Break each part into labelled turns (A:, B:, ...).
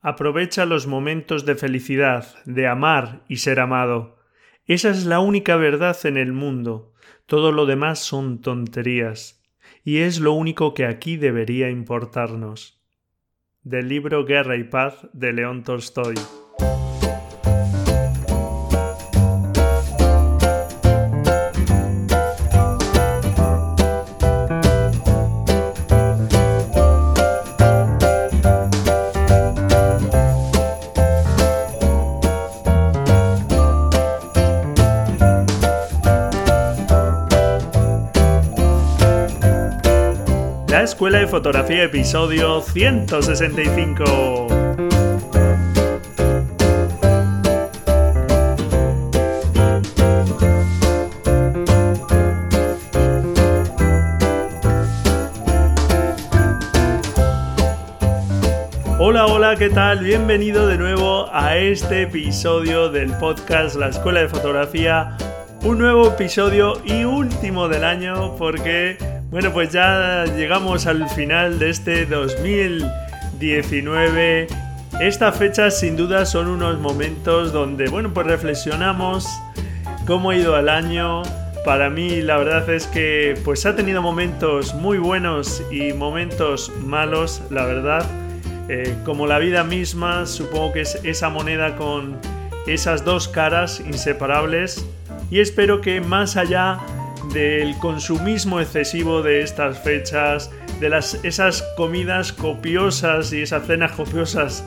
A: Aprovecha los momentos de felicidad, de amar y ser amado. Esa es la única verdad en el mundo. Todo lo demás son tonterías. Y es lo único que aquí debería importarnos. Del libro Guerra y Paz de León Tolstoy. Fotografía, episodio 165. Hola, hola, ¿qué tal? Bienvenido de nuevo a este episodio del podcast La Escuela de Fotografía. Un nuevo episodio y último del año porque bueno, pues ya llegamos al final de este 2019. Estas fechas sin duda son unos momentos donde, bueno, pues reflexionamos cómo ha ido el año. Para mí la verdad es que pues ha tenido momentos muy buenos y momentos malos, la verdad. Eh, como la vida misma, supongo que es esa moneda con esas dos caras inseparables. Y espero que más allá del consumismo excesivo de estas fechas, de las, esas comidas copiosas y esas cenas copiosas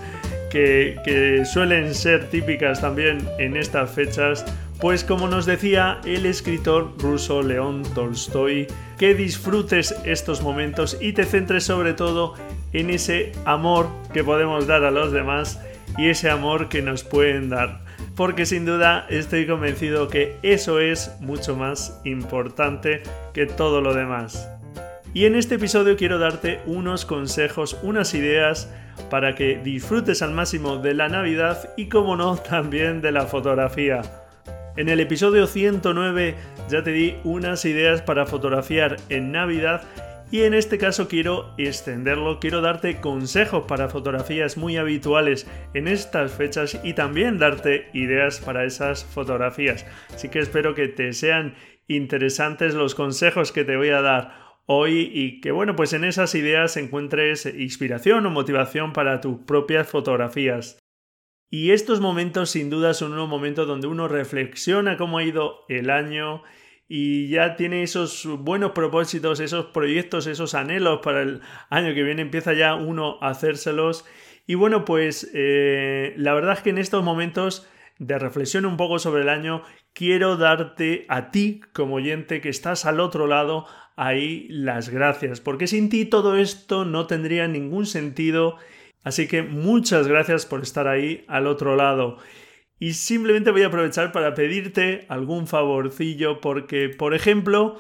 A: que, que suelen ser típicas también en estas fechas, pues como nos decía el escritor ruso León Tolstoy, que disfrutes estos momentos y te centres sobre todo en ese amor que podemos dar a los demás y ese amor que nos pueden dar porque sin duda estoy convencido que eso es mucho más importante que todo lo demás. Y en este episodio quiero darte unos consejos, unas ideas para que disfrutes al máximo de la Navidad y como no también de la fotografía. En el episodio 109 ya te di unas ideas para fotografiar en Navidad y en este caso quiero extenderlo, quiero darte consejos para fotografías muy habituales en estas fechas y también darte ideas para esas fotografías. Así que espero que te sean interesantes los consejos que te voy a dar hoy y que bueno, pues en esas ideas encuentres inspiración o motivación para tus propias fotografías. Y estos momentos sin duda son unos momentos donde uno reflexiona cómo ha ido el año y ya tiene esos buenos propósitos, esos proyectos, esos anhelos para el año que viene, empieza ya uno a hacérselos. Y bueno, pues eh, la verdad es que en estos momentos de reflexión un poco sobre el año, quiero darte a ti como oyente que estás al otro lado ahí las gracias, porque sin ti todo esto no tendría ningún sentido. Así que muchas gracias por estar ahí al otro lado. Y simplemente voy a aprovechar para pedirte algún favorcillo porque, por ejemplo,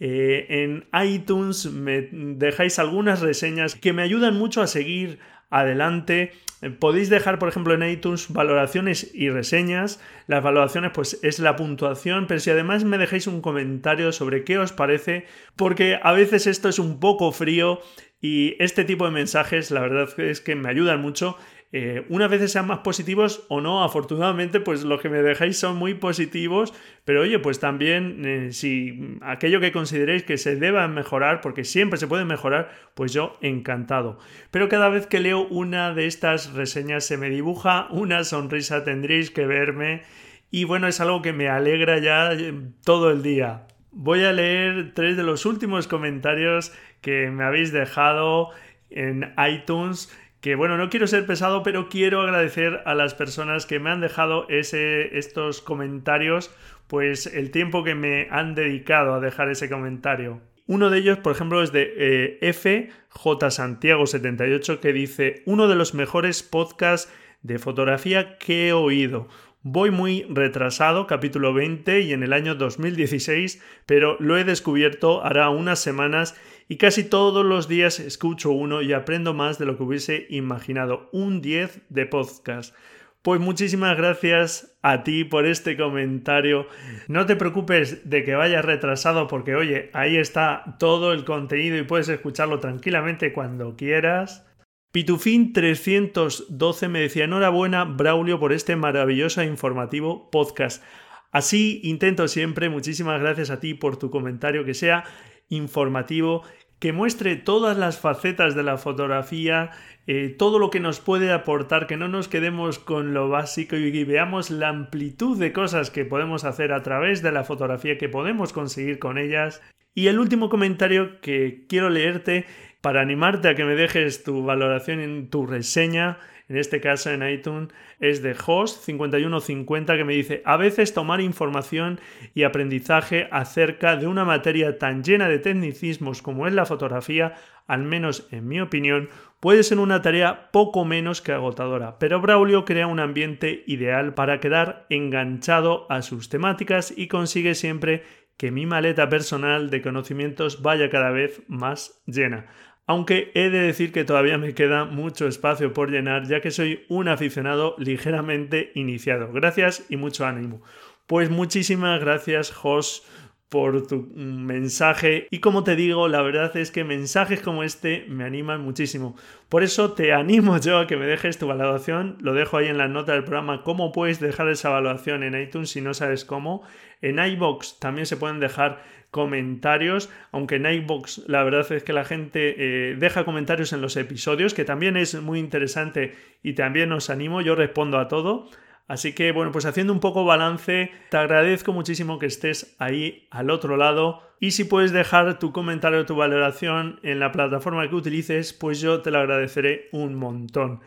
A: eh, en iTunes me dejáis algunas reseñas que me ayudan mucho a seguir adelante. Podéis dejar, por ejemplo, en iTunes valoraciones y reseñas. Las valoraciones, pues, es la puntuación, pero si además me dejáis un comentario sobre qué os parece, porque a veces esto es un poco frío y este tipo de mensajes, la verdad es que me ayudan mucho eh, unas veces sean más positivos o no. Afortunadamente, pues lo que me dejáis son muy positivos, pero oye, pues también eh, si aquello que consideréis que se deba mejorar, porque siempre se puede mejorar, pues yo encantado. Pero cada vez que leo una de estas reseñas se me dibuja una sonrisa, tendréis que verme. Y bueno, es algo que me alegra ya eh, todo el día. Voy a leer tres de los últimos comentarios que me habéis dejado en iTunes que bueno, no quiero ser pesado, pero quiero agradecer a las personas que me han dejado ese, estos comentarios, pues el tiempo que me han dedicado a dejar ese comentario. Uno de ellos, por ejemplo, es de eh, FJ Santiago 78 que dice, uno de los mejores podcasts de fotografía que he oído. Voy muy retrasado, capítulo 20 y en el año 2016, pero lo he descubierto hará unas semanas y casi todos los días escucho uno y aprendo más de lo que hubiese imaginado. Un 10 de podcast. Pues muchísimas gracias a ti por este comentario. No te preocupes de que vayas retrasado porque oye, ahí está todo el contenido y puedes escucharlo tranquilamente cuando quieras. Pitufín 312 me decía enhorabuena Braulio por este maravilloso e informativo podcast. Así intento siempre, muchísimas gracias a ti por tu comentario que sea informativo, que muestre todas las facetas de la fotografía, eh, todo lo que nos puede aportar, que no nos quedemos con lo básico y veamos la amplitud de cosas que podemos hacer a través de la fotografía, que podemos conseguir con ellas. Y el último comentario que quiero leerte para animarte a que me dejes tu valoración en tu reseña, en este caso en iTunes, es de Host5150 que me dice, a veces tomar información y aprendizaje acerca de una materia tan llena de tecnicismos como es la fotografía, al menos en mi opinión, puede ser una tarea poco menos que agotadora, pero Braulio crea un ambiente ideal para quedar enganchado a sus temáticas y consigue siempre que mi maleta personal de conocimientos vaya cada vez más llena aunque he de decir que todavía me queda mucho espacio por llenar ya que soy un aficionado ligeramente iniciado. Gracias y mucho ánimo. Pues muchísimas gracias, Jos, por tu mensaje y como te digo, la verdad es que mensajes como este me animan muchísimo. Por eso te animo yo a que me dejes tu valoración, lo dejo ahí en la nota del programa cómo puedes dejar esa evaluación en iTunes si no sabes cómo. En iBox también se pueden dejar comentarios, aunque en iBox la verdad es que la gente eh, deja comentarios en los episodios, que también es muy interesante y también os animo, yo respondo a todo. Así que bueno, pues haciendo un poco balance, te agradezco muchísimo que estés ahí al otro lado y si puedes dejar tu comentario o tu valoración en la plataforma que utilices, pues yo te lo agradeceré un montón.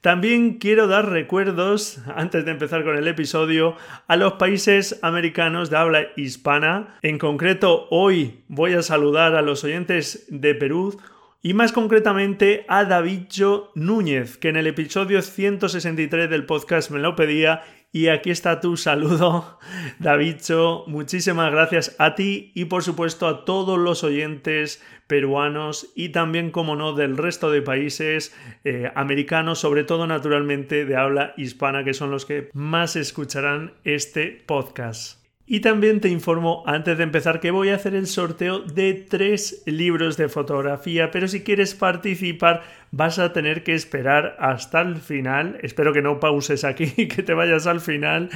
A: También quiero dar recuerdos, antes de empezar con el episodio, a los países americanos de habla hispana. En concreto, hoy voy a saludar a los oyentes de Perú y más concretamente a Davidjo Núñez, que en el episodio 163 del podcast me lo pedía y aquí está tu saludo, Davidcho. Muchísimas gracias a ti y por supuesto a todos los oyentes peruanos y también, como no, del resto de países eh, americanos, sobre todo naturalmente de habla hispana, que son los que más escucharán este podcast. Y también te informo antes de empezar que voy a hacer el sorteo de tres libros de fotografía, pero si quieres participar vas a tener que esperar hasta el final. Espero que no pauses aquí que te vayas al final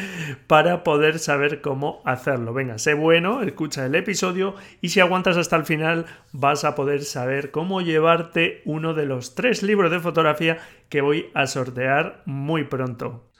A: para poder saber cómo hacerlo. Venga, sé bueno, escucha el episodio y si aguantas hasta el final vas a poder saber cómo llevarte uno de los tres libros de fotografía que voy a sortear muy pronto.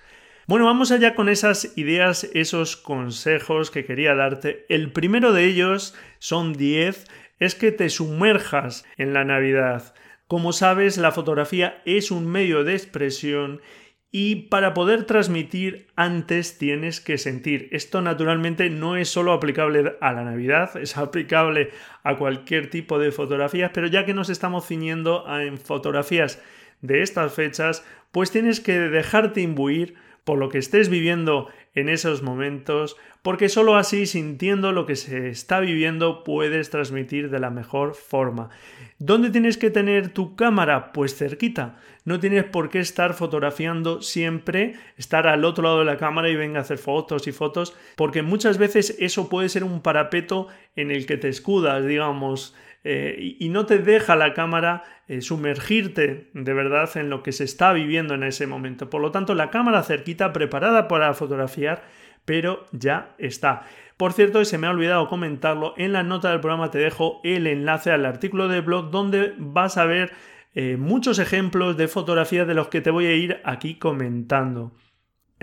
A: Bueno, vamos allá con esas ideas, esos consejos que quería darte. El primero de ellos son 10, es que te sumerjas en la Navidad. Como sabes, la fotografía es un medio de expresión y para poder transmitir antes tienes que sentir. Esto naturalmente no es solo aplicable a la Navidad, es aplicable a cualquier tipo de fotografías, pero ya que nos estamos ciñendo en fotografías de estas fechas, pues tienes que dejarte imbuir por lo que estés viviendo en esos momentos, porque sólo así, sintiendo lo que se está viviendo, puedes transmitir de la mejor forma. ¿Dónde tienes que tener tu cámara? Pues cerquita. No tienes por qué estar fotografiando siempre, estar al otro lado de la cámara y venga a hacer fotos y fotos, porque muchas veces eso puede ser un parapeto en el que te escudas, digamos, eh, y, no te deja la cámara eh, sumergirte de verdad en lo que se está viviendo en ese momento. Por lo tanto, la cámara cerquita preparada para fotografiar, pero ya está. Por cierto, se me ha olvidado comentarlo, en la nota del programa te dejo el enlace al artículo de blog donde vas a ver eh, muchos ejemplos de fotografías de los que te voy a ir aquí comentando.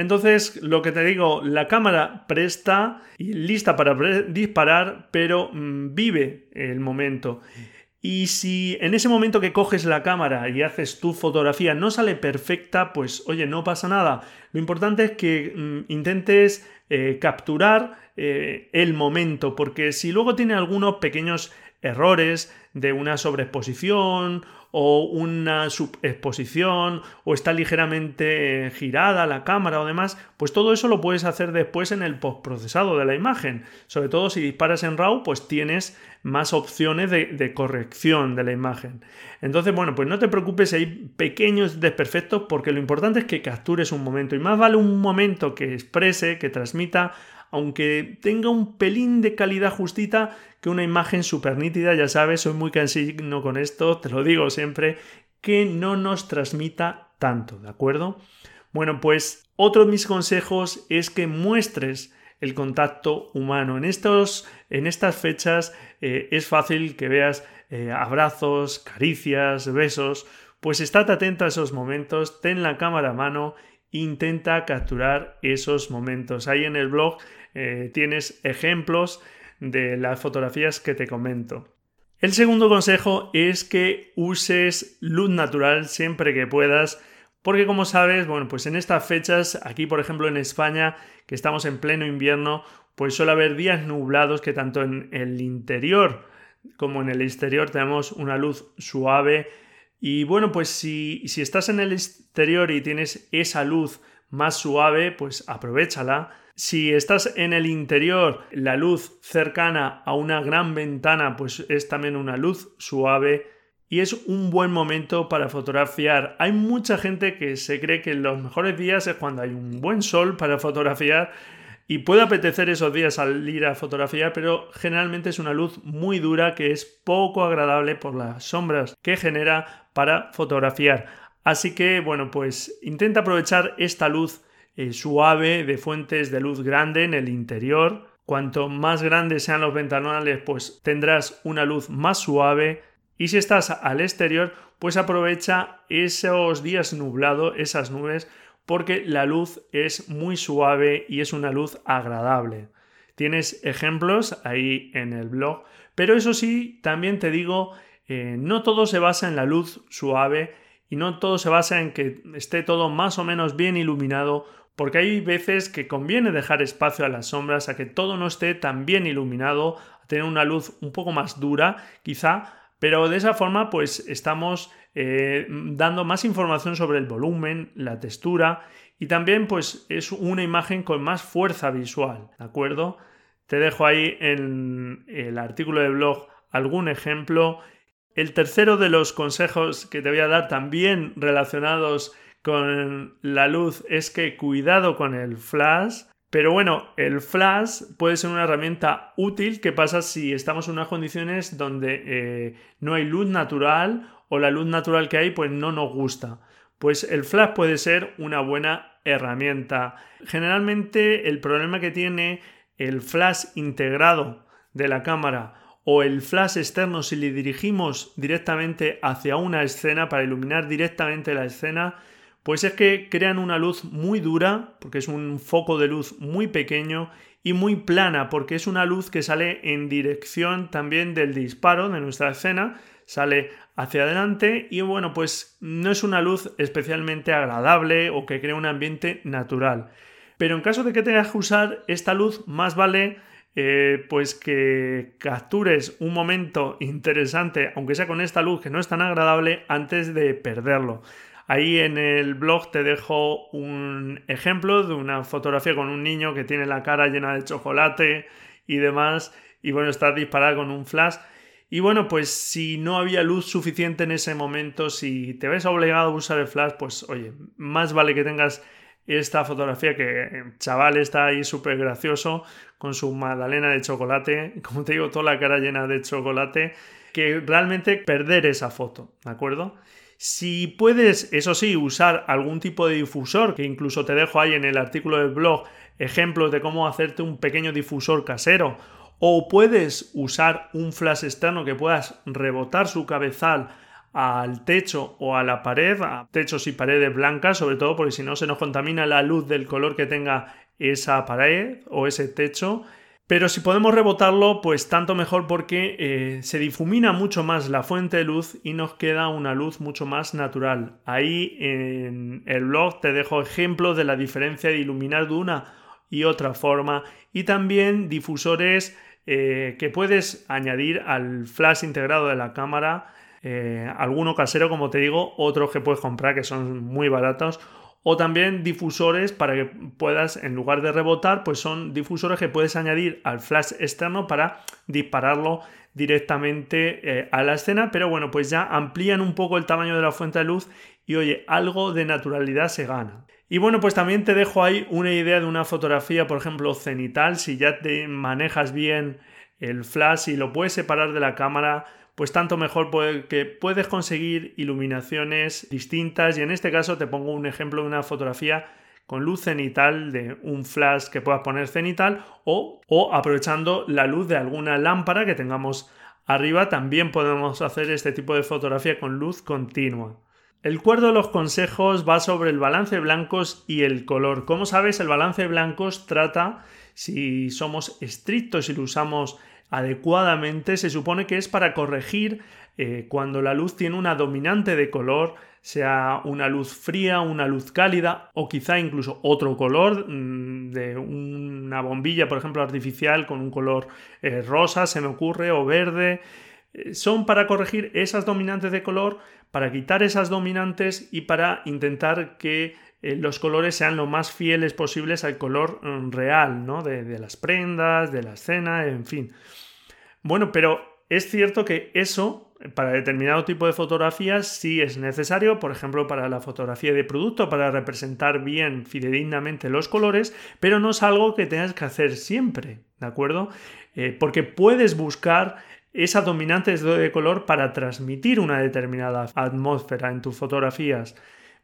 A: Entonces, lo que te digo, la cámara presta y lista para disparar, pero mm, vive el momento. Y si en ese momento que coges la cámara y haces tu fotografía no sale perfecta, pues oye, no pasa nada. Lo importante es que mm, intentes eh, capturar eh, el momento, porque si luego tiene algunos pequeños errores de una sobreexposición o una subexposición o está ligeramente girada la cámara o demás, pues todo eso lo puedes hacer después en el postprocesado de la imagen. Sobre todo si disparas en RAW, pues tienes más opciones de, de corrección de la imagen. Entonces, bueno, pues no te preocupes si hay pequeños desperfectos porque lo importante es que captures un momento y más vale un momento que exprese, que transmita aunque tenga un pelín de calidad justita, que una imagen súper nítida, ya sabes, soy muy cansino con esto, te lo digo siempre, que no nos transmita tanto, ¿de acuerdo? Bueno, pues otro de mis consejos es que muestres el contacto humano. En, estos, en estas fechas eh, es fácil que veas eh, abrazos, caricias, besos, pues estate atento a esos momentos, ten la cámara a mano, intenta capturar esos momentos. Ahí en el blog eh, tienes ejemplos de las fotografías que te comento. El segundo consejo es que uses luz natural siempre que puedas porque como sabes, bueno, pues en estas fechas, aquí por ejemplo en España, que estamos en pleno invierno, pues suele haber días nublados que tanto en el interior como en el exterior tenemos una luz suave. Y bueno, pues si, si estás en el exterior y tienes esa luz más suave, pues aprovechala. Si estás en el interior, la luz cercana a una gran ventana, pues es también una luz suave y es un buen momento para fotografiar. Hay mucha gente que se cree que los mejores días es cuando hay un buen sol para fotografiar y puede apetecer esos días salir a fotografiar, pero generalmente es una luz muy dura que es poco agradable por las sombras que genera para fotografiar. Así que, bueno, pues intenta aprovechar esta luz eh, suave de fuentes de luz grande en el interior. Cuanto más grandes sean los ventanales, pues tendrás una luz más suave y si estás al exterior, pues aprovecha esos días nublados, esas nubes, porque la luz es muy suave y es una luz agradable. Tienes ejemplos ahí en el blog, pero eso sí, también te digo, eh, no todo se basa en la luz suave y no todo se basa en que esté todo más o menos bien iluminado, porque hay veces que conviene dejar espacio a las sombras, a que todo no esté tan bien iluminado, a tener una luz un poco más dura, quizá pero de esa forma, pues estamos eh, dando más información sobre el volumen, la textura y también, pues es una imagen con más fuerza visual, ¿de acuerdo? Te dejo ahí en el artículo de blog algún ejemplo. El tercero de los consejos que te voy a dar también relacionados con la luz es que cuidado con el flash pero bueno, el flash puede ser una herramienta útil. ¿Qué pasa si estamos en unas condiciones donde eh, no hay luz natural o la luz natural que hay pues no nos gusta? Pues el flash puede ser una buena herramienta. Generalmente el problema que tiene el flash integrado de la cámara o el flash externo si le dirigimos directamente hacia una escena para iluminar directamente la escena pues es que crean una luz muy dura, porque es un foco de luz muy pequeño, y muy plana, porque es una luz que sale en dirección también del disparo de nuestra escena, sale hacia adelante y bueno, pues no es una luz especialmente agradable o que crea un ambiente natural. Pero en caso de que tengas que usar esta luz, más vale eh, pues que captures un momento interesante, aunque sea con esta luz que no es tan agradable, antes de perderlo. Ahí en el blog te dejo un ejemplo de una fotografía con un niño que tiene la cara llena de chocolate y demás, y bueno, está disparada con un flash. Y bueno, pues si no había luz suficiente en ese momento, si te ves obligado a usar el flash, pues oye, más vale que tengas esta fotografía que el chaval está ahí súper gracioso con su magdalena de chocolate, como te digo, toda la cara llena de chocolate, que realmente perder esa foto, ¿de acuerdo? Si puedes, eso sí, usar algún tipo de difusor, que incluso te dejo ahí en el artículo del blog ejemplos de cómo hacerte un pequeño difusor casero, o puedes usar un flash externo que puedas rebotar su cabezal al techo o a la pared, a techos y paredes blancas, sobre todo porque si no se nos contamina la luz del color que tenga esa pared o ese techo pero si podemos rebotarlo, pues tanto mejor porque eh, se difumina mucho más la fuente de luz y nos queda una luz mucho más natural. Ahí en el blog te dejo ejemplos de la diferencia de iluminar de una y otra forma y también difusores eh, que puedes añadir al flash integrado de la cámara. Eh, alguno casero, como te digo, otros que puedes comprar que son muy baratos o también difusores para que puedas, en lugar de rebotar, pues son difusores que puedes añadir al flash externo para dispararlo directamente eh, a la escena, pero bueno, pues ya amplían un poco el tamaño de la fuente de luz y oye, algo de naturalidad se gana. Y bueno, pues también te dejo ahí una idea de una fotografía, por ejemplo, cenital, si ya te manejas bien el flash y lo puedes separar de la cámara, pues tanto mejor porque puedes conseguir iluminaciones distintas y en este caso te pongo un ejemplo de una fotografía con luz cenital de un flash que puedas poner cenital o, o aprovechando la luz de alguna lámpara que tengamos arriba también podemos hacer este tipo de fotografía con luz continua. El cuarto de los consejos va sobre el balance de blancos y el color. Como sabes, el balance de blancos trata, si somos estrictos y lo usamos adecuadamente, se supone que es para corregir eh, cuando la luz tiene una dominante de color, sea una luz fría, una luz cálida o quizá incluso otro color mm, de una bombilla, por ejemplo, artificial con un color eh, rosa, se me ocurre, o verde. Eh, son para corregir esas dominantes de color, para quitar esas dominantes y para intentar que los colores sean lo más fieles posibles al color mm, real, ¿no? De, las prendas, de la escena, en fin. Bueno, pero es cierto que eso para determinado tipo de fotografías sí es necesario, por ejemplo, para la fotografía de producto, para representar bien fidedignamente los colores, pero no es algo que tengas que hacer siempre, ¿de acuerdo? Eh, porque puedes buscar esa dominante de color para transmitir una determinada atmósfera en tus fotografías.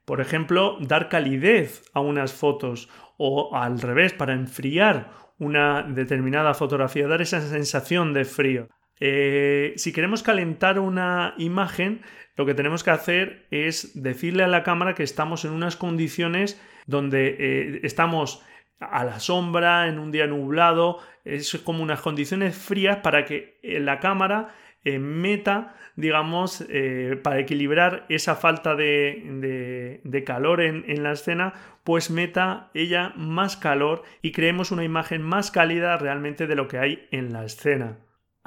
A: Por ejemplo, dar calidez a unas fotos o al revés, para enfriar una determinada fotografía, dar esa sensación de frío. Eh, si queremos calentar una imagen, lo que tenemos que hacer es decirle a la cámara que estamos en unas condiciones donde eh, estamos a la sombra, en un día nublado, es como unas condiciones frías para que eh, la cámara meta, digamos, para equilibrar esa falta de, calor en, en, la escena, pues meta ella más calor y creemos una imagen más cálida realmente de lo que hay en la escena.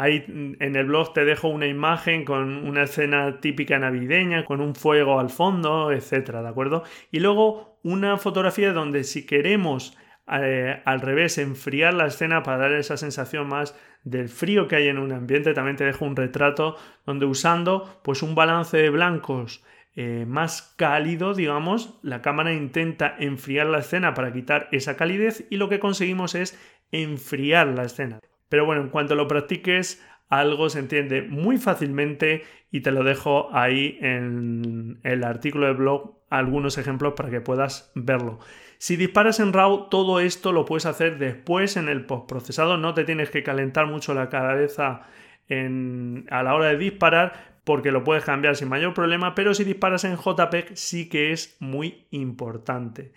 A: Ahí en el blog te dejo una imagen con una escena típica navideña, con un fuego al fondo, etcétera, ¿de acuerdo? Y luego una fotografía donde si queremos eh, al revés enfriar la escena para dar esa sensación más del frío que hay en un ambiente, también te dejo un retrato donde usando pues un balance de blancos eh, más cálido, digamos, la cámara intenta enfriar la escena para quitar esa calidez y lo que conseguimos es enfriar la escena. Pero bueno, en cuanto lo practiques, algo se entiende muy fácilmente y te lo dejo ahí en el artículo de blog algunos ejemplos para que puedas verlo. Si disparas en RAW, todo esto lo puedes hacer después en el postprocesado, no te tienes que calentar mucho la cabeza a la hora de disparar porque lo puedes cambiar sin mayor problema, pero si disparas en JPEG sí que es muy importante.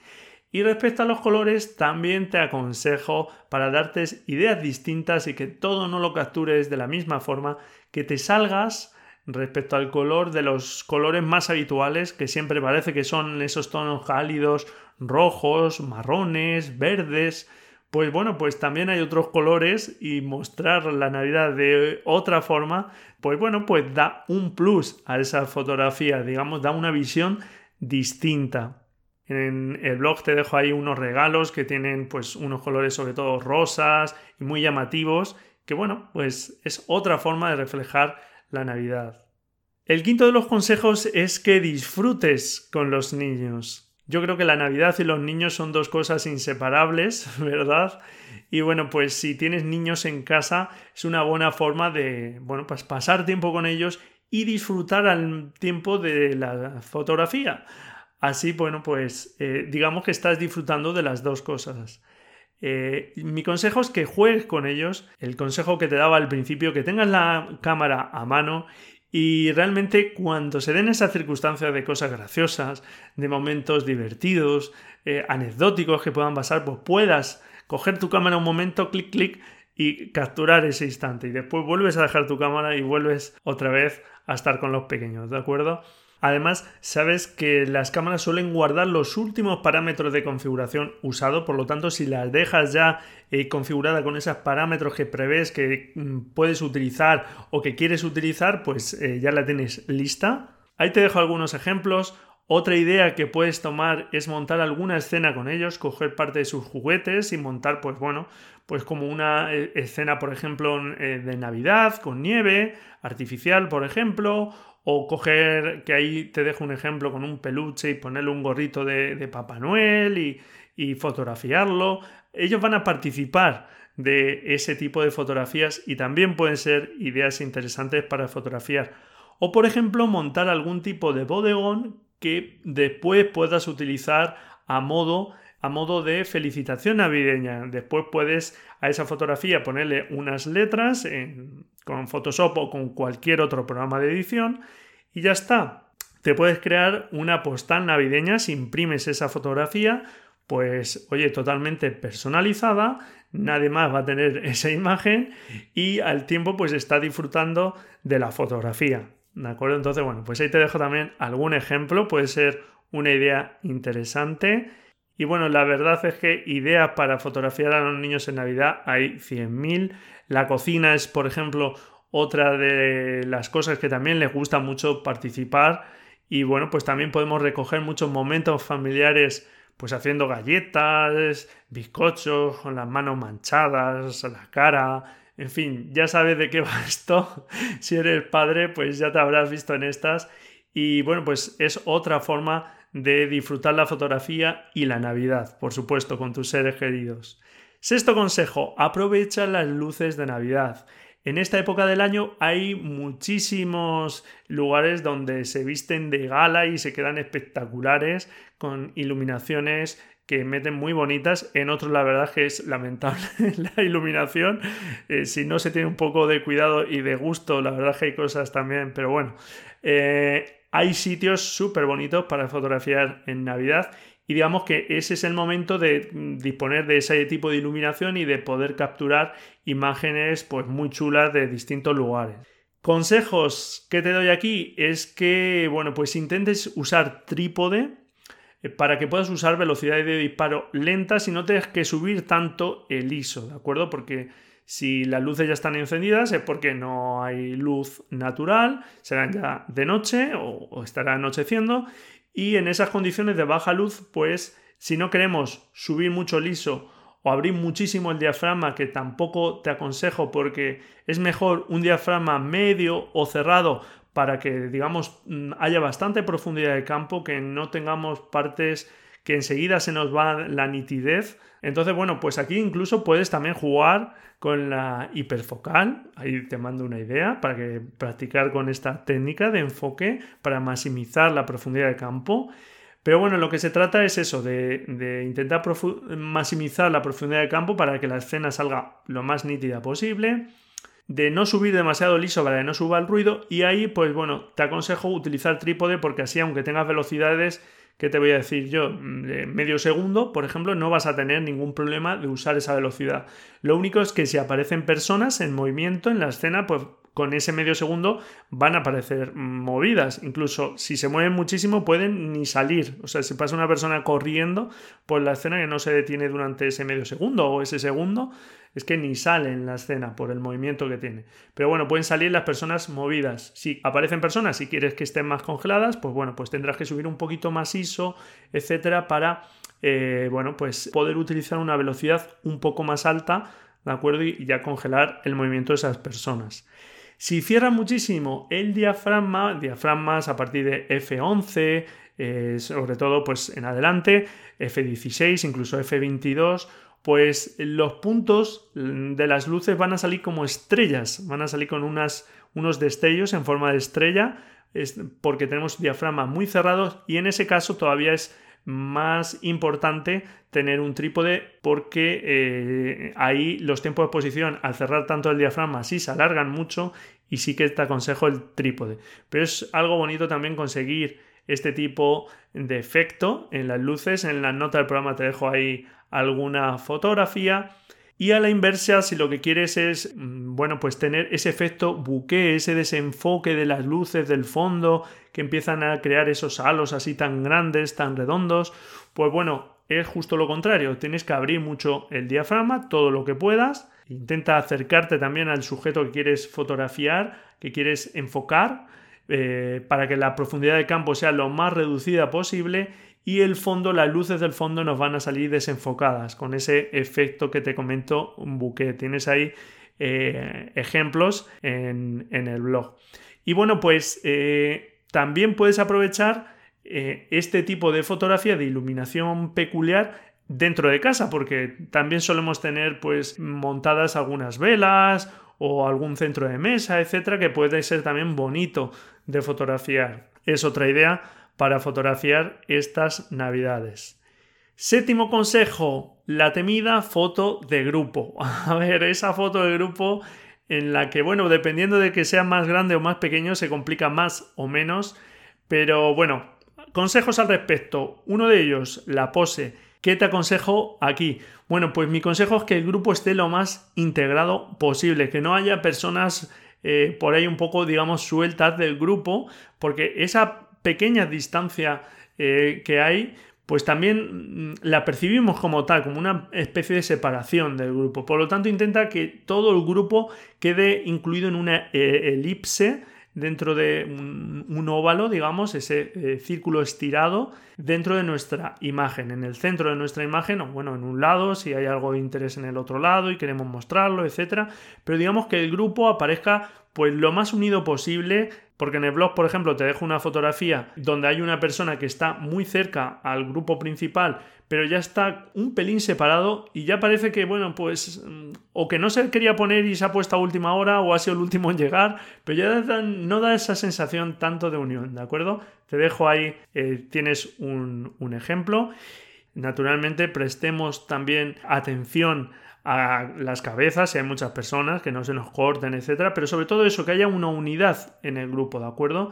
A: Y respecto a los colores, también te aconsejo para darte ideas distintas y que todo no lo captures de la misma forma, que te salgas respecto al color de los colores más habituales, que siempre parece que son esos tonos cálidos, rojos, marrones, verdes. Pues bueno, pues también hay otros colores y mostrar la Navidad de otra forma, pues bueno, pues da un plus a esa fotografía, digamos, da una visión distinta. En el blog te dejo ahí unos regalos que tienen pues unos colores sobre todo rosas y muy llamativos, que bueno, pues es otra forma de reflejar la Navidad. El quinto de los consejos es que disfrutes con los niños. Yo creo que la Navidad y los niños son dos cosas inseparables, ¿verdad? Y bueno, pues si tienes niños en casa es una buena forma de, bueno, pues pasar tiempo con ellos y disfrutar al tiempo de la fotografía. Así, bueno, pues eh, digamos que estás disfrutando de las dos cosas. Eh, mi consejo es que juegues con ellos, el consejo que te daba al principio, que tengas la cámara a mano y realmente cuando se den esas circunstancias de cosas graciosas, de momentos divertidos, eh, anecdóticos que puedan pasar, pues puedas coger tu cámara un momento, clic, clic y capturar ese instante. Y después vuelves a dejar tu cámara y vuelves otra vez a estar con los pequeños, ¿de acuerdo? Además, sabes que las cámaras suelen guardar los últimos parámetros de configuración usado, por lo tanto, si las dejas ya eh, configurada con esos parámetros que prevés que mm, puedes utilizar o que quieres utilizar, pues eh, ya la tienes lista. Ahí te dejo algunos ejemplos. Otra idea que puedes tomar es montar alguna escena con ellos, coger parte de sus juguetes y montar, pues bueno, pues como una eh, escena, por ejemplo, de Navidad, con nieve, artificial, por ejemplo, o coger, que ahí te dejo un ejemplo con un peluche y ponerle un gorrito de, Papá Noel y, y, fotografiarlo. Ellos van a participar de ese tipo de fotografías y también pueden ser ideas interesantes para fotografiar. O por ejemplo montar algún tipo de bodegón que después puedas utilizar a modo a modo de felicitación navideña. Después puedes a esa fotografía ponerle unas letras con Photoshop o con cualquier otro programa de edición y ya está. Te puedes crear una postal navideña si imprimes esa fotografía, pues oye, totalmente personalizada, nadie más va a tener esa imagen y al tiempo pues está disfrutando de la fotografía. ¿De acuerdo? Entonces, bueno, pues ahí te dejo también algún ejemplo, puede ser una idea interesante y bueno, la verdad es que ideas para fotografiar a los niños en Navidad hay 100.000. La cocina es, por ejemplo, otra de las cosas que también les gusta mucho participar. Y bueno, pues también podemos recoger muchos momentos familiares, pues haciendo galletas, bizcochos, con las manos manchadas, la cara. En fin, ya sabes de qué va esto. si eres padre, pues ya te habrás visto en estas. Y bueno, pues es otra forma de disfrutar la fotografía y la Navidad, por supuesto, con tus seres queridos. Sexto consejo, aprovecha las luces de Navidad. En esta época del año hay muchísimos lugares donde se visten de gala y se quedan espectaculares con iluminaciones que meten muy bonitas. En otros la verdad que es lamentable la iluminación. Eh, si no se tiene un poco de cuidado y de gusto, la verdad que hay cosas también, pero bueno. Eh, hay sitios súper bonitos para fotografiar en Navidad y digamos que ese es el momento de disponer de ese tipo de iluminación y de poder capturar imágenes pues muy chulas de distintos lugares. Consejos que te doy aquí es que, bueno, pues intentes usar trípode eh, para que puedas usar velocidades de disparo lentas y no tengas que subir tanto el ISO, ¿de acuerdo? Porque si las luces ya están encendidas es porque no hay luz natural, serán ya de noche o, estará anocheciendo y en esas condiciones de baja luz pues si no queremos subir mucho el ISO o abrir muchísimo el diafragma, que tampoco te aconsejo porque es mejor un diafragma medio o cerrado para que, digamos, mm, haya bastante profundidad de campo, que no tengamos partes que enseguida se nos va la nitidez. Entonces, bueno, pues aquí incluso puedes también jugar con la hiperfocal. Ahí te mando una idea para que practicar con esta técnica de enfoque para maximizar la profundidad de campo. Pero bueno, lo que se trata es eso, de, de intentar maximizar la profundidad de campo para que la escena salga lo más nítida posible de no subir demasiado liso para que no suba el ruido y ahí pues bueno te aconsejo utilizar trípode porque así aunque tengas velocidades ¿qué te voy a decir yo? De medio segundo, por ejemplo, no vas a tener ningún problema de usar esa velocidad. Lo único es que si aparecen personas en movimiento en la escena, pues con ese medio segundo van a aparecer movidas. Incluso si se mueven muchísimo pueden ni salir. O sea, si pasa una persona corriendo por la escena que no se detiene durante ese medio segundo o ese segundo, es que ni sale en la escena por el movimiento que tiene. Pero bueno, pueden salir las personas movidas. Si aparecen personas y quieres que estén más congeladas, pues bueno, pues tendrás que subir un poquito más ISO, etcétera, para eh, bueno, pues poder utilizar una velocidad un poco más alta, ¿de acuerdo? Y ya congelar el movimiento de esas personas. Si cierra muchísimo el diafragma, diafragmas a partir de F11, eh, sobre todo pues en adelante, F16, incluso F22, pues los puntos de las luces van a salir como estrellas, van a salir con unas, unos destellos en forma de estrella, porque tenemos diafragmas muy cerrados y en ese caso todavía es más importante tener un trípode porque eh, ahí los tiempos de exposición al cerrar tanto el diafragma sí se alargan mucho y sí que te aconsejo el trípode. Pero es algo bonito también conseguir este tipo de efecto en las luces. En la nota del programa te dejo ahí alguna fotografía. Y a la inversa, si lo que quieres es, mm, bueno, pues tener ese efecto buque, ese desenfoque de las luces del fondo que empiezan a crear esos halos así tan grandes, tan redondos, pues bueno, es justo lo contrario. Tienes que abrir mucho el diafragma, todo lo que puedas. Intenta acercarte también al sujeto que quieres fotografiar, que quieres enfocar, eh, para que la profundidad de campo sea lo más reducida posible y el fondo, las luces del fondo nos van a salir desenfocadas con ese efecto que te comento, un buque. Tienes ahí eh, ejemplos en, el blog. Y bueno, pues eh, también puedes aprovechar eh, este tipo de fotografía de iluminación peculiar dentro de casa, porque también solemos tener pues montadas algunas velas o algún centro de mesa, etcétera, que puede ser también bonito de fotografiar. Es otra idea para fotografiar estas navidades. Séptimo consejo, la temida foto de grupo. A ver, esa foto de grupo en la que, bueno, dependiendo de que sea más grande o más pequeño, se complica más o menos. Pero bueno, consejos al respecto. Uno de ellos, la pose. ¿Qué te aconsejo aquí? Bueno, pues mi consejo es que el grupo esté lo más integrado posible, que no haya personas eh, por ahí un poco, digamos, sueltas del grupo, porque esa pequeña distancia eh, que hay, pues también mm, la percibimos como tal, como una especie de separación del grupo. Por lo tanto, intenta que todo el grupo quede incluido en una eh, elipse dentro de un, óvalo, digamos, ese eh, círculo estirado dentro de nuestra imagen, en el centro de nuestra imagen, o bueno, en un lado, si hay algo de interés en el otro lado y queremos mostrarlo, etcétera, pero digamos que el grupo aparezca pues lo más unido posible, porque en el blog, por ejemplo, te dejo una fotografía donde hay una persona que está muy cerca al grupo principal, pero ya está un pelín separado y ya parece que, bueno, pues, mm, o que no se quería poner y se ha puesto a última hora o ha sido el último en llegar, pero ya no da esa sensación tanto de unión, ¿de acuerdo? Te dejo ahí, eh, tienes un, un ejemplo. Naturalmente, prestemos también atención a las cabezas, si hay muchas personas, que no se nos corten, etcétera, pero sobre todo eso, que haya una unidad en el grupo, ¿de acuerdo?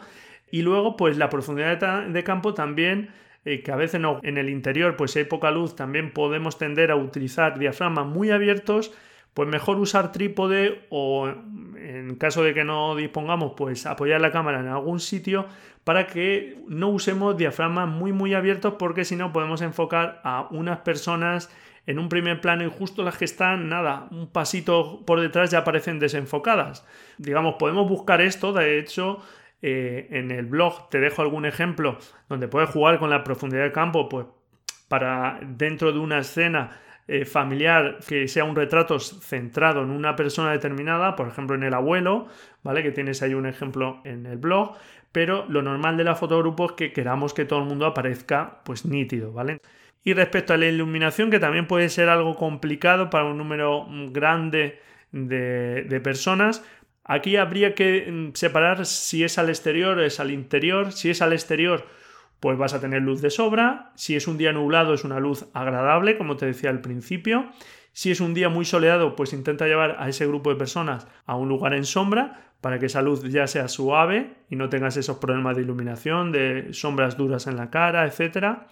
A: Y luego, pues la profundidad de campo también, eh, que a veces en el interior, pues si hay poca luz, también podemos tender a utilizar diafragmas muy abiertos, pues mejor usar trípode o en caso de que no dispongamos, pues apoyar la cámara en algún sitio para que no usemos diafragmas muy muy abiertos porque si no podemos enfocar a unas personas en un primer plano y justo las que están, nada, un pasito por detrás ya aparecen desenfocadas. Digamos, podemos buscar esto, de hecho, eh, en el blog te dejo algún ejemplo donde puedes jugar con la profundidad de campo, pues para dentro de una escena eh, familiar que sea un retrato centrado en una persona determinada, por ejemplo en el abuelo, ¿vale? Que tienes ahí un ejemplo en el blog, pero lo normal de la fotogrupo es que queramos que todo el mundo aparezca pues nítido, ¿vale? Y respecto a la iluminación, que también puede ser algo complicado para un número grande de, personas, aquí habría que mm, separar si es al exterior o es al interior. Si es al exterior, pues vas a tener luz de sobra. Si es un día nublado, es una luz agradable, como te decía al principio. Si es un día muy soleado, pues intenta llevar a ese grupo de personas a un lugar en sombra para que esa luz ya sea suave y no tengas esos problemas de iluminación, de sombras duras en la cara, etcétera.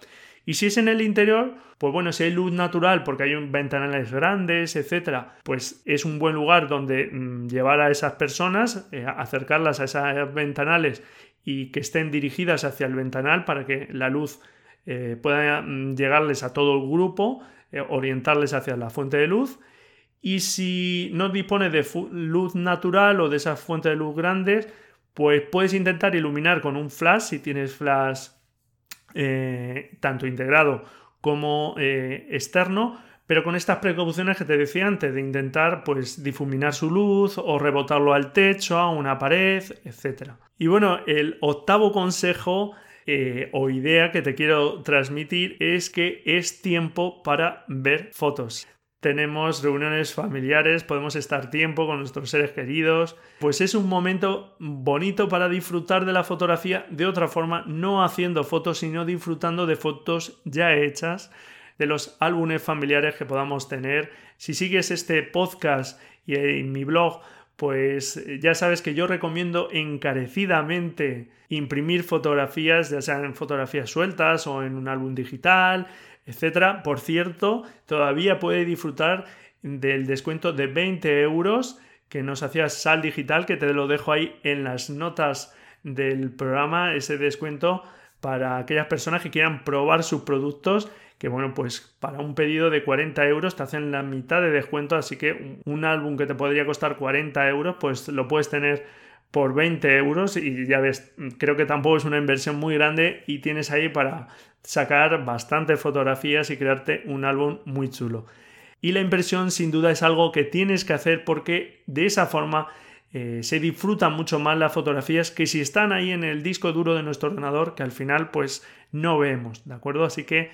A: Y si es en el interior, pues bueno, si hay luz natural porque hay ventanales grandes, etcétera, pues es un buen lugar donde mm, llevar a esas personas, eh, acercarlas a esas ventanales y que estén dirigidas hacia el ventanal para que la luz eh, pueda mm, llegarles a todo el grupo, eh, orientarles hacia la fuente de luz. Y si no dispone de luz natural o de esas fuentes de luz grandes, pues puedes intentar iluminar con un flash si tienes flash eh, tanto integrado como eh, externo, pero con estas precauciones que te decía antes, de intentar pues difuminar su luz o rebotarlo al techo, a una pared, etc. Y bueno, el octavo consejo eh, o idea que te quiero transmitir es que es tiempo para ver fotos tenemos reuniones familiares, podemos estar tiempo con nuestros seres queridos, pues es un momento bonito para disfrutar de la fotografía de otra forma, no haciendo fotos, sino disfrutando de fotos ya hechas, de los álbumes familiares que podamos tener. Si sigues este podcast y en mi blog, pues ya sabes que yo recomiendo encarecidamente imprimir fotografías, ya sean fotografías sueltas o en un álbum digital, etcétera. Por cierto, todavía puede disfrutar del descuento de 20 euros que nos hacía Sal Digital, que te lo dejo ahí en las notas del programa, ese descuento para aquellas personas que quieran probar sus productos, que bueno, pues para un pedido de 40 euros te hacen la mitad de descuento, así que un álbum que te podría costar 40 euros, pues lo puedes tener por 20 euros y ya ves, creo que tampoco es una inversión muy grande y tienes ahí para sacar bastantes fotografías y crearte un álbum muy chulo. Y la impresión sin duda es algo que tienes que hacer porque de esa forma eh, se disfrutan mucho más las fotografías que si están ahí en el disco duro de nuestro ordenador que al final pues no vemos, ¿de acuerdo? Así que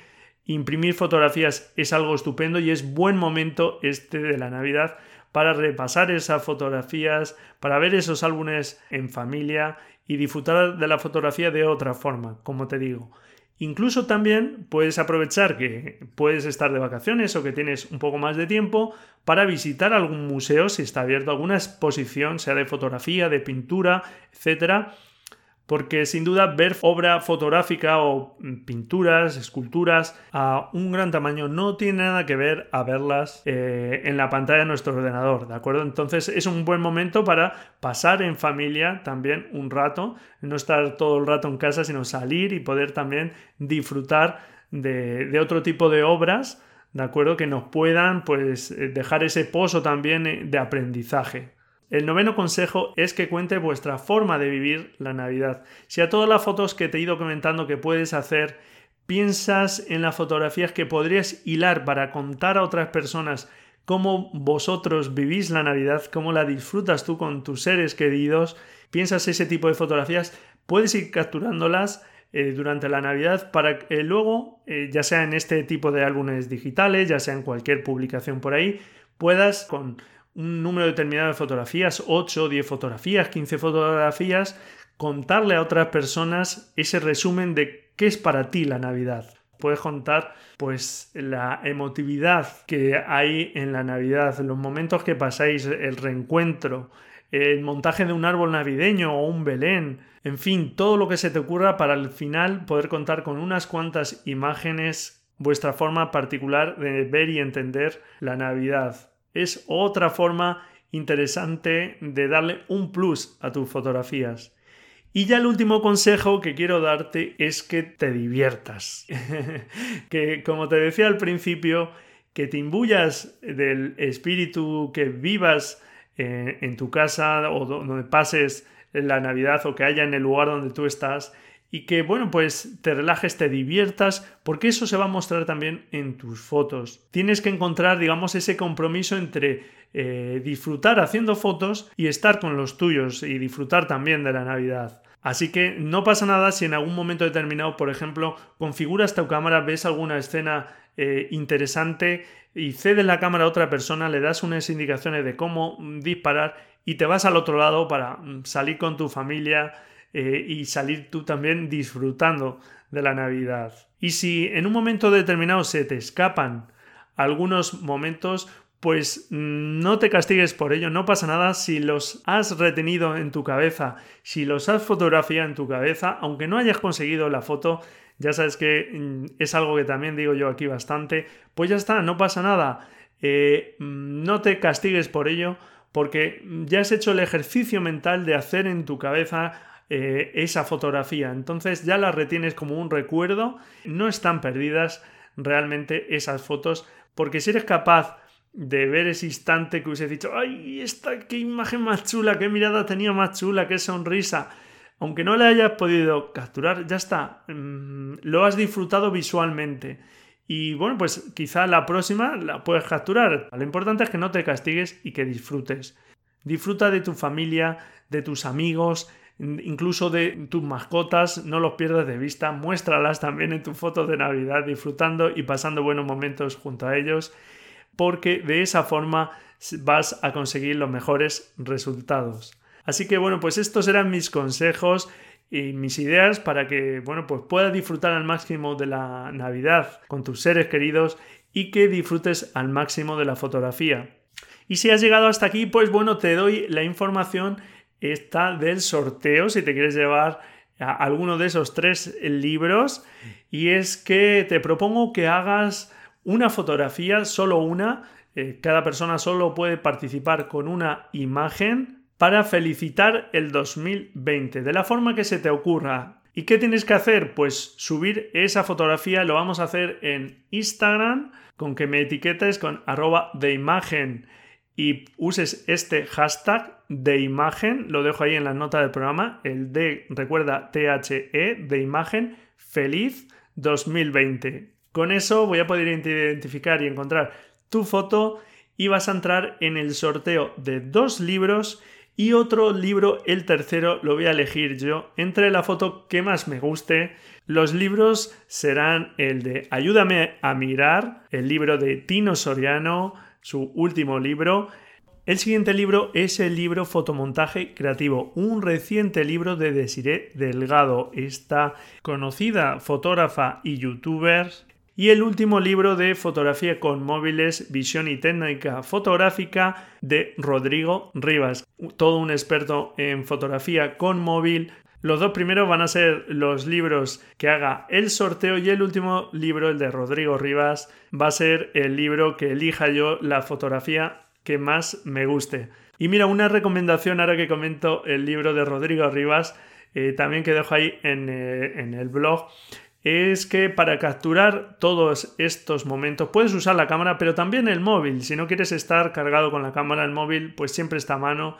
A: imprimir fotografías es algo estupendo y es buen momento este de la Navidad para repasar esas fotografías, para ver esos álbumes en familia y disfrutar de la fotografía de otra forma, como te digo. Incluso también puedes aprovechar que puedes estar de vacaciones o que tienes un poco más de tiempo para visitar algún museo si está abierto alguna exposición, sea de fotografía, de pintura, etcétera, porque sin duda ver obra fotográfica o pinturas, esculturas a un gran tamaño no tiene nada que ver a verlas eh, en la pantalla de nuestro ordenador, ¿de acuerdo? Entonces es un buen momento para pasar en familia también un rato, no estar todo el rato en casa, sino salir y poder también disfrutar de, de otro tipo de obras, ¿de acuerdo? Que nos puedan pues dejar ese pozo también de aprendizaje. El noveno consejo es que cuente vuestra forma de vivir la Navidad. Si a todas las fotos que te he ido comentando que puedes hacer, piensas en las fotografías que podrías hilar para contar a otras personas cómo vosotros vivís la Navidad, cómo la disfrutas tú con tus seres queridos, piensas ese tipo de fotografías, puedes ir capturándolas eh, durante la Navidad para que luego, eh, ya sea en este tipo de álbumes digitales, ya sea en cualquier publicación por ahí, puedas con un número determinado de fotografías, 8, 10 fotografías, 15 fotografías, contarle a otras personas ese resumen de qué es para ti la Navidad. Puedes contar pues la emotividad que hay en la Navidad, los momentos que pasáis, el reencuentro, el montaje de un árbol navideño o un Belén, en fin, todo lo que se te ocurra para al final poder contar con unas cuantas imágenes vuestra forma particular de ver y entender la Navidad es otra forma interesante de darle un plus a tus fotografías. Y ya el último consejo que quiero darte es que te diviertas. que como te decía al principio, que te imbuyas del espíritu, que vivas eh, en tu casa o donde pases la Navidad o que haya en el lugar donde tú estás y que, bueno, pues te relajes, te diviertas, porque eso se va a mostrar también en tus fotos. Tienes que encontrar, digamos, ese compromiso entre eh, disfrutar haciendo fotos y estar con los tuyos y disfrutar también de la Navidad. Así que no pasa nada si en algún momento determinado, por ejemplo, configuras tu cámara, ves alguna escena eh, interesante y cedes la cámara a otra persona, le das unas indicaciones de cómo disparar y te vas al otro lado para mm, salir con tu familia, eh, y salir tú también disfrutando de la Navidad. Y si en un momento determinado se te escapan algunos momentos, pues no te castigues por ello, no pasa nada si los has retenido en tu cabeza, si los has fotografiado en tu cabeza, aunque no hayas conseguido la foto, ya sabes que mm, es algo que también digo yo aquí bastante, pues ya está, no pasa nada, eh, no te castigues por ello, porque ya has hecho el ejercicio mental de hacer en tu cabeza eh, esa fotografía. Entonces ya la retienes como un recuerdo, no están perdidas realmente esas fotos, porque si eres capaz de ver ese instante que hubiese dicho, ay, esta qué imagen más chula, qué mirada tenía más chula, qué sonrisa, aunque no la hayas podido capturar, ya está, mm, lo has disfrutado visualmente. Y bueno, pues quizá la próxima la puedes capturar. Lo importante es que no te castigues y que disfrutes. Disfruta de tu familia, de tus amigos, incluso de tus mascotas, no los pierdas de vista, muéstralas también en tus fotos de Navidad, disfrutando y pasando buenos momentos junto a ellos, porque de esa forma vas a conseguir los mejores resultados. Así que bueno, pues estos eran mis consejos y mis ideas para que bueno, pues puedas disfrutar al máximo de la Navidad con tus seres queridos y que disfrutes al máximo de la fotografía. Y si has llegado hasta aquí, pues bueno, te doy la información esta del sorteo si te quieres llevar alguno de esos tres libros. Y es que te propongo que hagas una fotografía, solo una, eh, cada persona solo puede participar con una imagen para felicitar el 2020, de la forma que se te ocurra. ¿Y qué tienes que hacer? Pues subir esa fotografía, lo vamos a hacer en Instagram, con que me etiquetes con arroba de imagen y uses este hashtag de imagen, lo dejo ahí en la nota del programa, el de, recuerda, THE, de imagen, feliz 2020. Con eso voy a poder identificar y encontrar tu foto y vas a entrar en el sorteo de dos libros Y otro libro, el tercero, lo voy a elegir yo entre la foto que más me guste. Los libros serán el de Ayúdame a mirar, el libro de Tino Soriano, su último libro. El siguiente libro es el libro Fotomontaje Creativo, un reciente libro de Desiree Delgado, esta conocida fotógrafa y youtuber y el último libro de fotografía con móviles, visión y técnica fotográfica de Rodrigo Rivas, todo un experto en fotografía con móvil. Los dos primeros van a ser los libros que haga el sorteo y el último libro, el de Rodrigo Rivas, va a ser el libro que elija yo la fotografía que más me guste. Y mira, una recomendación ahora que comento el libro de Rodrigo Rivas, eh, también que dejo ahí en, eh, en el blog, es que para capturar todos estos momentos puedes usar la cámara, pero también el móvil. Si no quieres estar cargado con la cámara, el móvil pues siempre está a mano.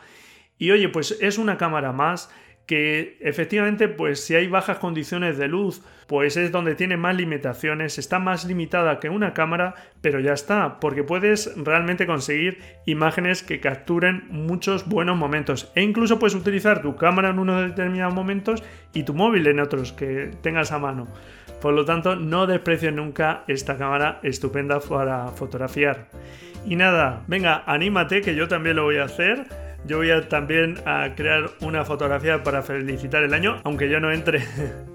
A: Y oye, pues es una cámara más que efectivamente pues si hay bajas condiciones de luz pues es donde tiene más limitaciones, está más limitada que una cámara, pero ya está, porque puedes realmente conseguir imágenes que capturen muchos buenos momentos e incluso puedes utilizar tu cámara en unos determinados momentos y tu móvil en otros que tengas a mano. Por lo tanto, no desprecies nunca esta cámara estupenda para fotografiar. Y nada, venga, anímate que yo también lo voy a hacer yo voy a también a crear una fotografía para felicitar el año, aunque yo no entre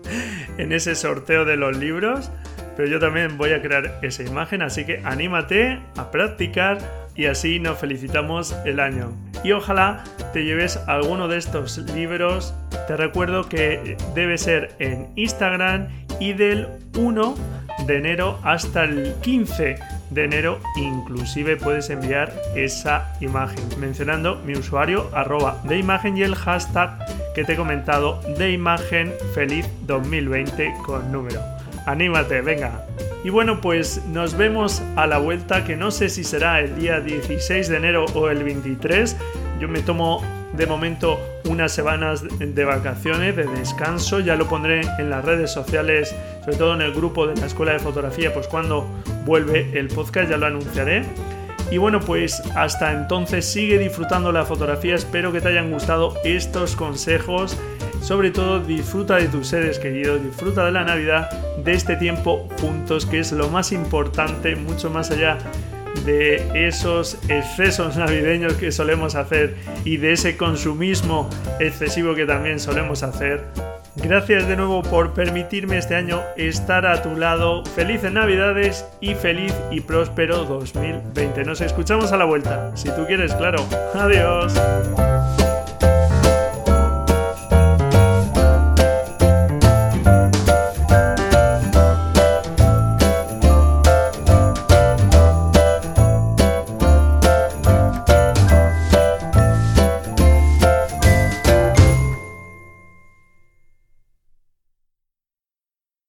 A: en ese sorteo de los libros, pero yo también voy a crear esa imagen, así que anímate a practicar y así nos felicitamos el año. Y ojalá te lleves alguno de estos libros. Te recuerdo que debe ser en Instagram y del 1 de enero hasta el 15 de enero inclusive puedes enviar esa imagen mencionando mi usuario arroba de imagen y el hashtag que te he comentado de imagen feliz 2020 con número. Anímate, venga. Y bueno, pues nos vemos a la vuelta que no sé si será el día 16 de enero o el 23. Yo me tomo de momento unas semanas de vacaciones, de descanso. Ya lo pondré en las redes sociales, sobre todo en el grupo de la Escuela de Fotografía, pues cuando vuelve el podcast ya lo anunciaré. Y bueno, pues hasta entonces sigue disfrutando la fotografía. Espero que te hayan gustado estos consejos. Sobre todo disfruta de tus seres queridos, disfruta de la Navidad, de este tiempo juntos, que es lo más importante, mucho más allá de esos excesos navideños que solemos hacer y de ese consumismo excesivo que también solemos hacer. Gracias de nuevo por permitirme este año estar a tu lado. Felices Navidades y feliz y próspero 2020. Nos escuchamos a la vuelta, si tú quieres, claro. Adiós.